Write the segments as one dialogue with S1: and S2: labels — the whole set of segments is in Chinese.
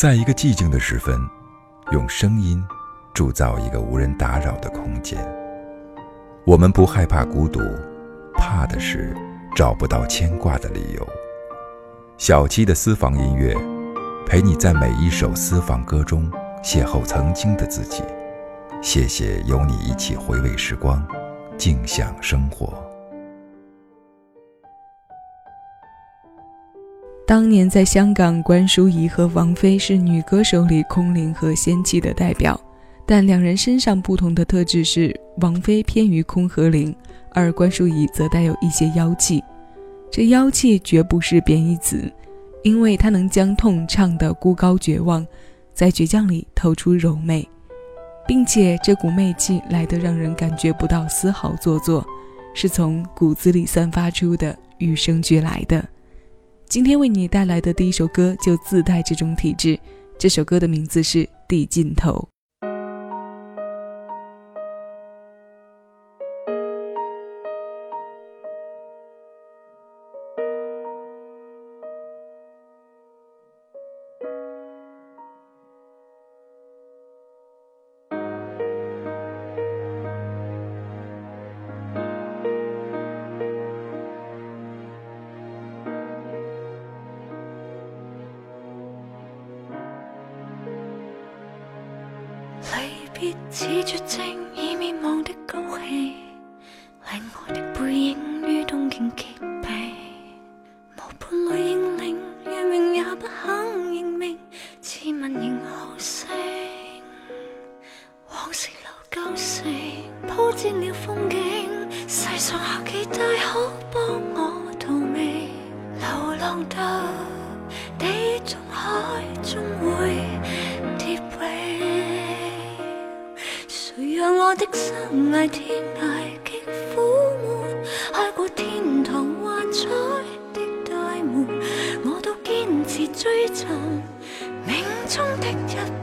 S1: 在一个寂静的时分，用声音铸造一个无人打扰的空间。我们不害怕孤独，怕的是找不到牵挂的理由。小七的私房音乐，陪你在每一首私房歌中邂逅曾经的自己。谢谢有你一起回味时光，静享生活。
S2: 当年在香港，关淑怡和王菲是女歌手里空灵和仙气的代表，但两人身上不同的特质是，王菲偏于空和灵，而关淑怡则带有一些妖气。这妖气绝不是贬义词，因为她能将痛唱得孤高绝望，在倔强里透出柔媚。并且这股媚气来得让人感觉不到丝毫做作，是从骨子里散发出的，与生俱来的。今天为你带来的第一首歌就自带这种体质，这首歌的名字是《地尽头》。
S3: 别似绝症已灭亡的高兴，我的生涯天涯极苦闷，开过天堂幻彩的大门，我都坚持追寻命中的一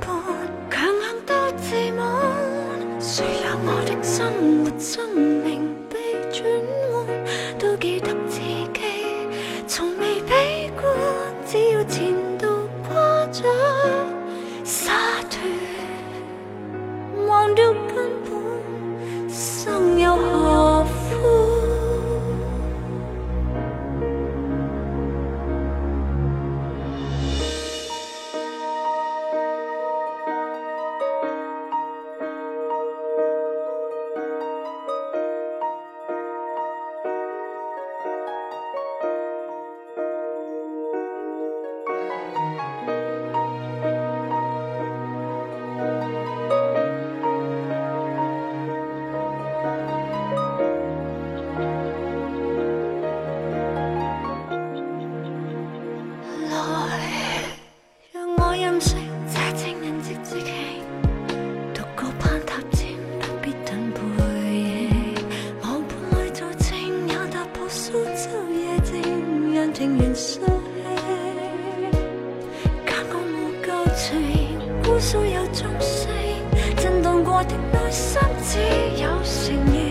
S3: 所有钟声，震动过的内心只有诚意，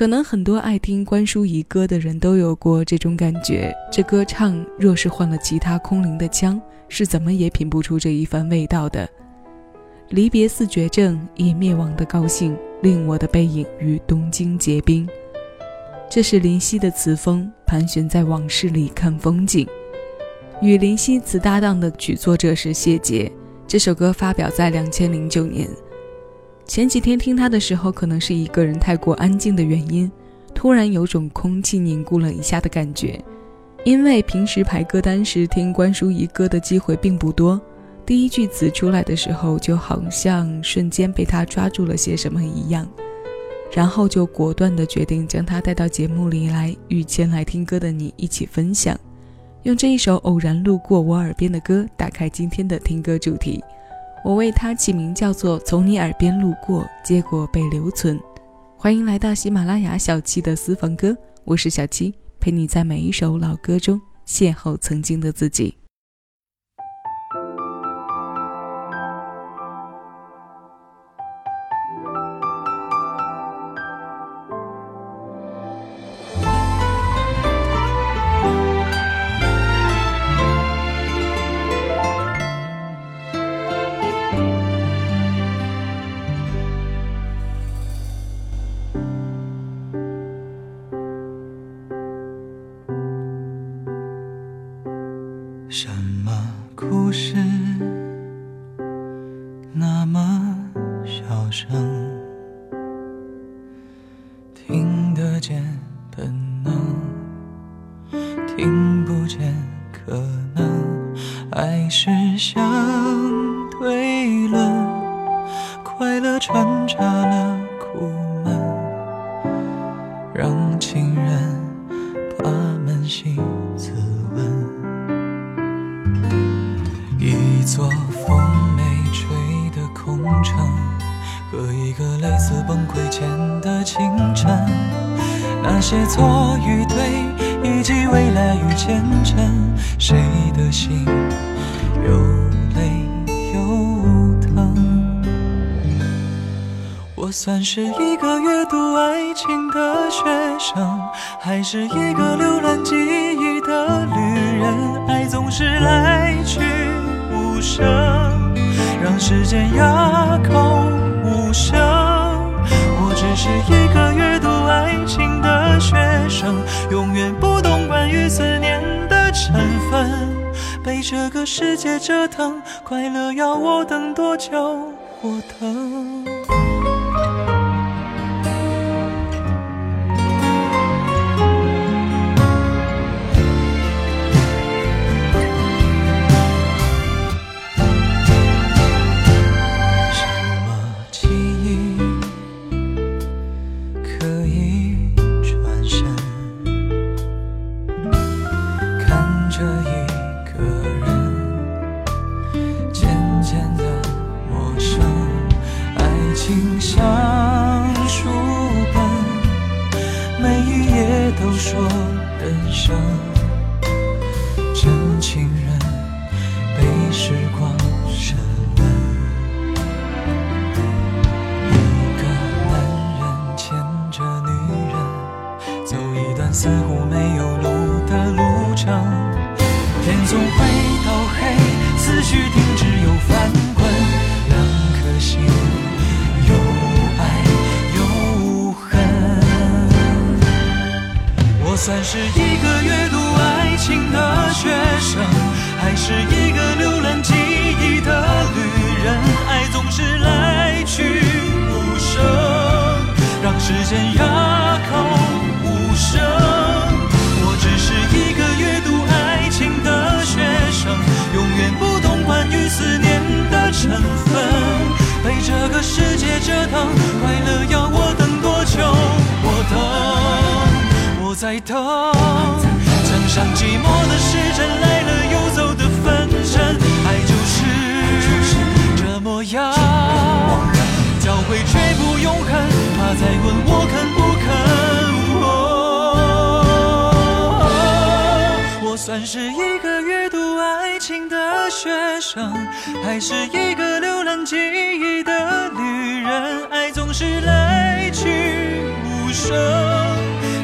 S2: 可能很多爱听关淑怡歌的人都有过这种感觉：这歌唱若是换了其他空灵的腔，是怎么也品不出这一番味道的。离别似绝症，已灭亡的高兴，令我的背影与东京结冰。这是林夕的词风，盘旋在往事里看风景。与林夕词搭档的曲作者是谢杰。这首歌发表在两千零九年。前几天听他的时候，可能是一个人太过安静的原因，突然有种空气凝固了一下的感觉。因为平时排歌单时听关淑怡歌的机会并不多，第一句词出来的时候，就好像瞬间被他抓住了些什么一样，然后就果断的决定将他带到节目里来，与前来听歌的你一起分享。用这一首偶然路过我耳边的歌打开今天的听歌主题，我为它起名叫做《从你耳边路过》，结果被留存。欢迎来到喜马拉雅小七的私房歌，我是小七，陪你在每一首老歌中邂逅曾经的自己。
S4: 可能，爱是相对论，快乐穿插了苦闷，让情人把扪心自问。一座风没吹的空城，和一个类似崩溃前的清晨。那些错与对，以及未来与前程，谁的心又累又疼？我算是一个阅读爱情的学生，还是一个浏览记个世界折腾，快乐要我等多久？我等。算是一个阅读爱情的学生，还是一个浏览记忆的旅人？爱总是来去无声，让时间哑口。无声，我只是一个阅读爱情的学生，永远不懂关于思念的成分。被这个世界折腾，快乐要我等多久？在等。墙上寂寞的时针来了又走的分针，爱就是这模样，交会却不永恒。怕再问我肯不肯。我算是一个阅读爱情的学生，还是一个浏览记忆的旅人？爱总是来去无声。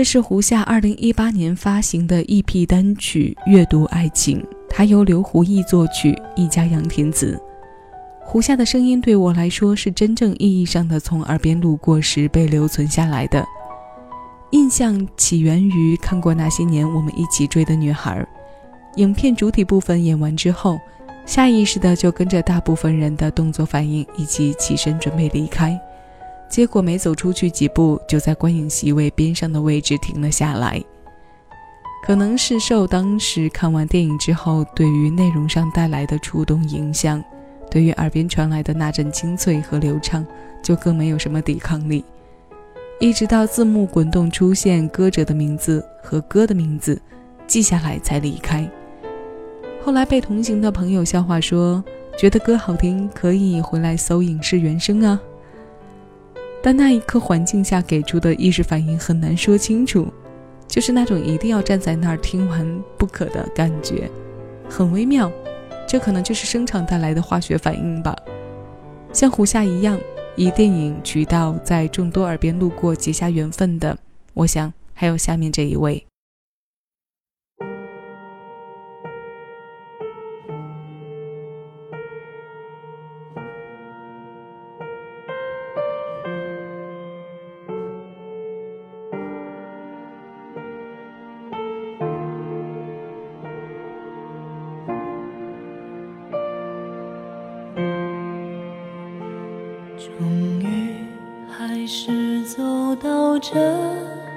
S2: 这是胡夏二零一八年发行的 EP 单曲《阅读爱情》，它由刘胡毅作曲，一家杨填词。胡夏的声音对我来说是真正意义上的从耳边路过时被留存下来的，印象起源于看过那些年我们一起追的女孩。影片主体部分演完之后，下意识的就跟着大部分人的动作反应以及起身准备离开。结果没走出去几步，就在观影席位边上的位置停了下来。可能是受当时看完电影之后对于内容上带来的触动影响，对于耳边传来的那阵清脆和流畅，就更没有什么抵抗力。一直到字幕滚动出现歌者的名字和歌的名字，记下来才离开。后来被同行的朋友笑话说，觉得歌好听，可以回来搜影视原声啊。但那一刻环境下给出的意识反应很难说清楚，就是那种一定要站在那儿听完不可的感觉，很微妙。这可能就是声场带来的化学反应吧。像胡夏一样以电影渠道在众多耳边路过结下缘分的，我想还有下面这一位。
S3: 终于还是走到这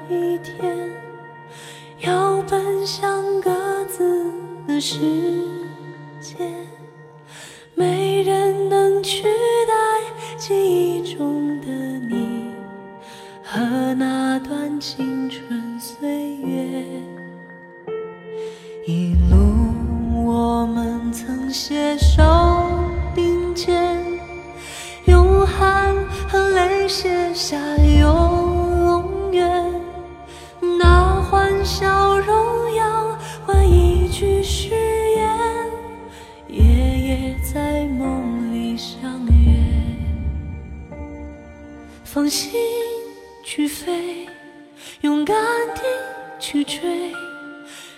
S3: 一天，要奔向各自的世界，没人能去放心去飞，勇敢地去追，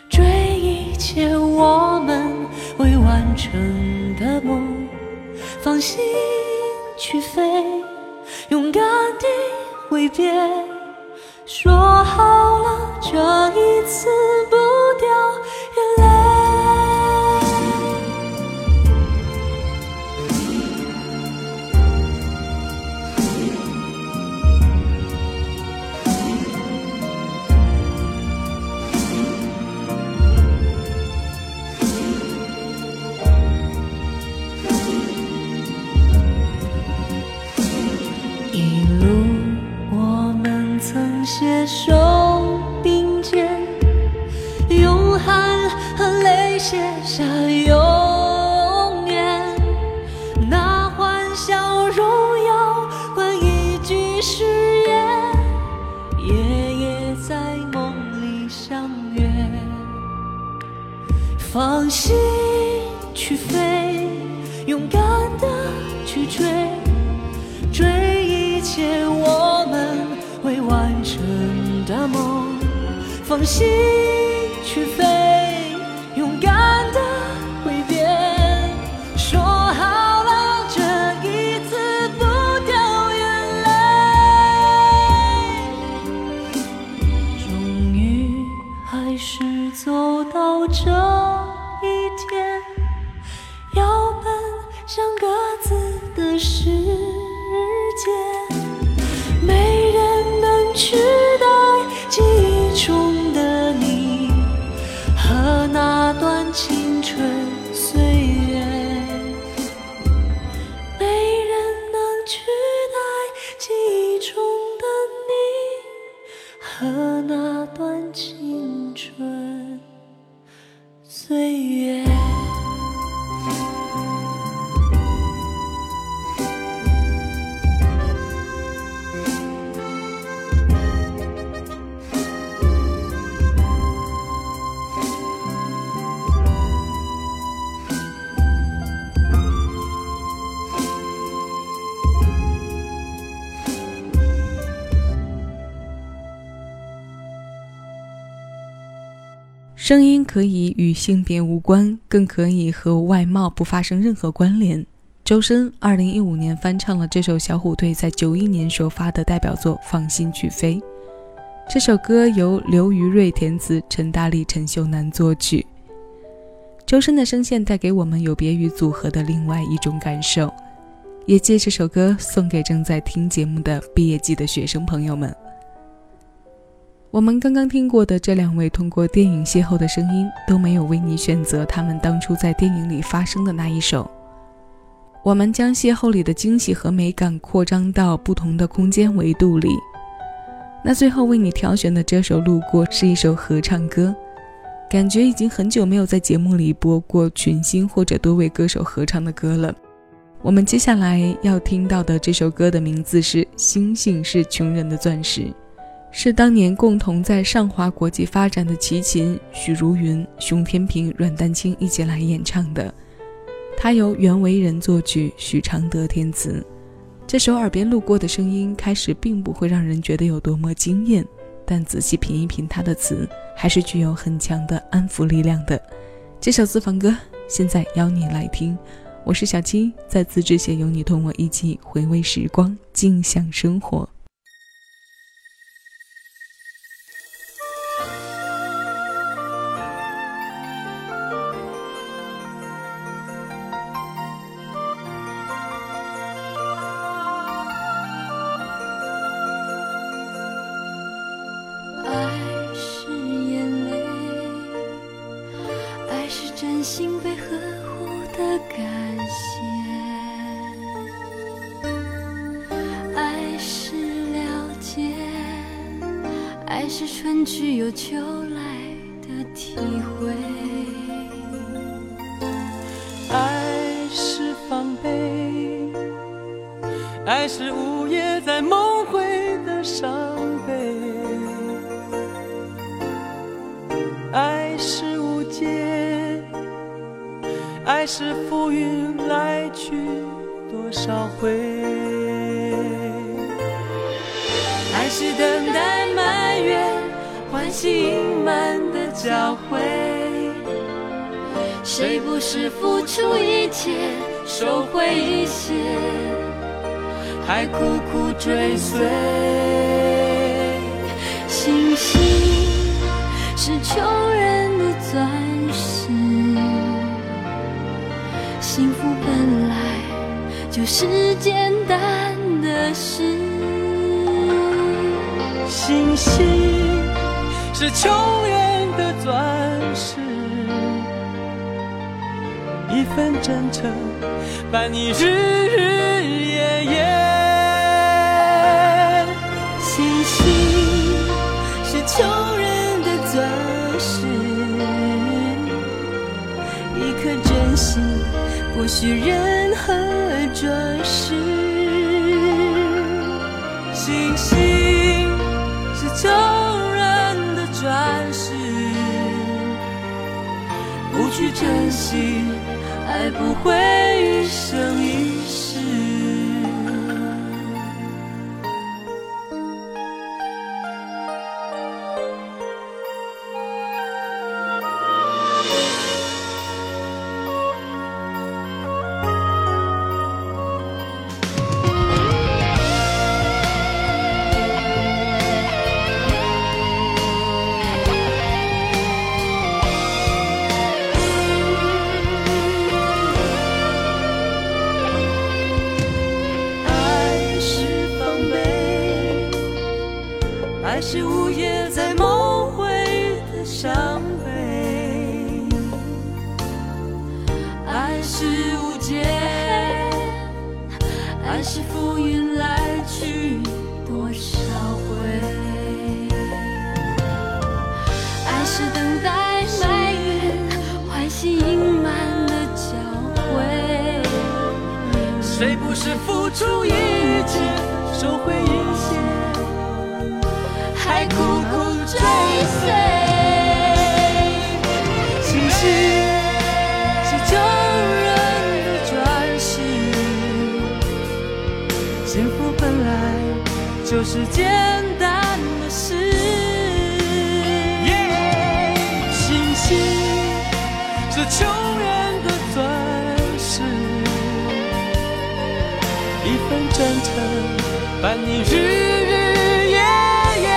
S3: 追一切我们未完成的梦。放心去飞，勇敢地挥别，说好了这一次不掉。
S2: 声音可以与性别无关，更可以和外貌不发生任何关联。周深二零一五年翻唱了这首小虎队在九一年首发的代表作《放心去飞》。这首歌由刘于瑞填词，陈大力、陈秀楠作曲。周深的声线带给我们有别于组合的另外一种感受，也借这首歌送给正在听节目的毕业季的学生朋友们。我们刚刚听过的这两位通过电影邂逅的声音，都没有为你选择他们当初在电影里发生的那一首。我们将邂逅里的惊喜和美感扩张到不同的空间维度里。那最后为你挑选的这首《路过》是一首合唱歌，感觉已经很久没有在节目里播过群星或者多位歌手合唱的歌了。我们接下来要听到的这首歌的名字是《星星是穷人的钻石》。是当年共同在上华国际发展的齐秦、许茹芸、熊天平、阮丹青一起来演唱的。它由袁惟仁作曲，许常德填词。这首耳边路过的声音，开始并不会让人觉得有多么惊艳，但仔细品一品它的词，还是具有很强的安抚力量的。这首私房歌，现在邀你来听。我是小七，在此之前有你同我一起回味时光，静享生活。
S3: 心被呵护的感谢。
S4: 爱是了解爱是春去又秋是浮云来去多少回，爱是等待。欢喜隐瞒的交汇，谁不是付出一切，收回一些，还苦苦追随？
S3: 星星是穷人是简单的事。
S4: 星星。是穷人的钻石，一份真诚伴你日日夜夜。
S3: 星星是穷人的钻石，一颗真心不需任何装饰。
S4: 星星是穷人的。钻石，不去珍惜，爱不会一生一。
S3: 在埋怨，欢喜隐瞒的交汇。
S4: 谁不是付出一切，收回一些，
S3: 还苦苦追随。
S4: 你日日夜夜。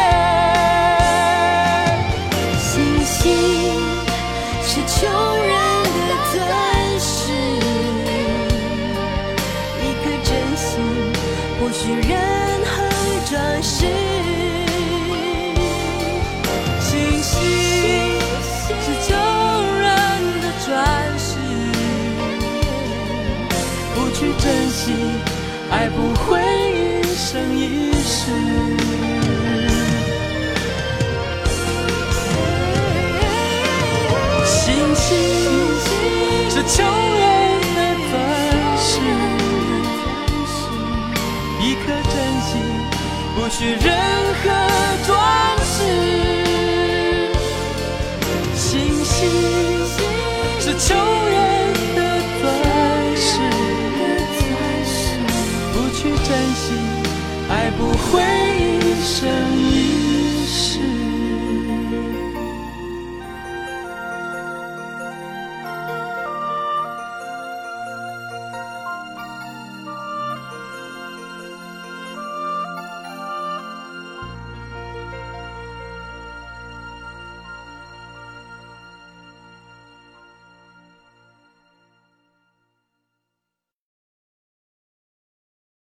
S3: 星星是穷人的钻石，一颗真心不需任何装饰。
S4: 星星是救人的钻石，不去珍惜，爱不会。是，一颗真心不需任何装饰。星星是穷。不会一生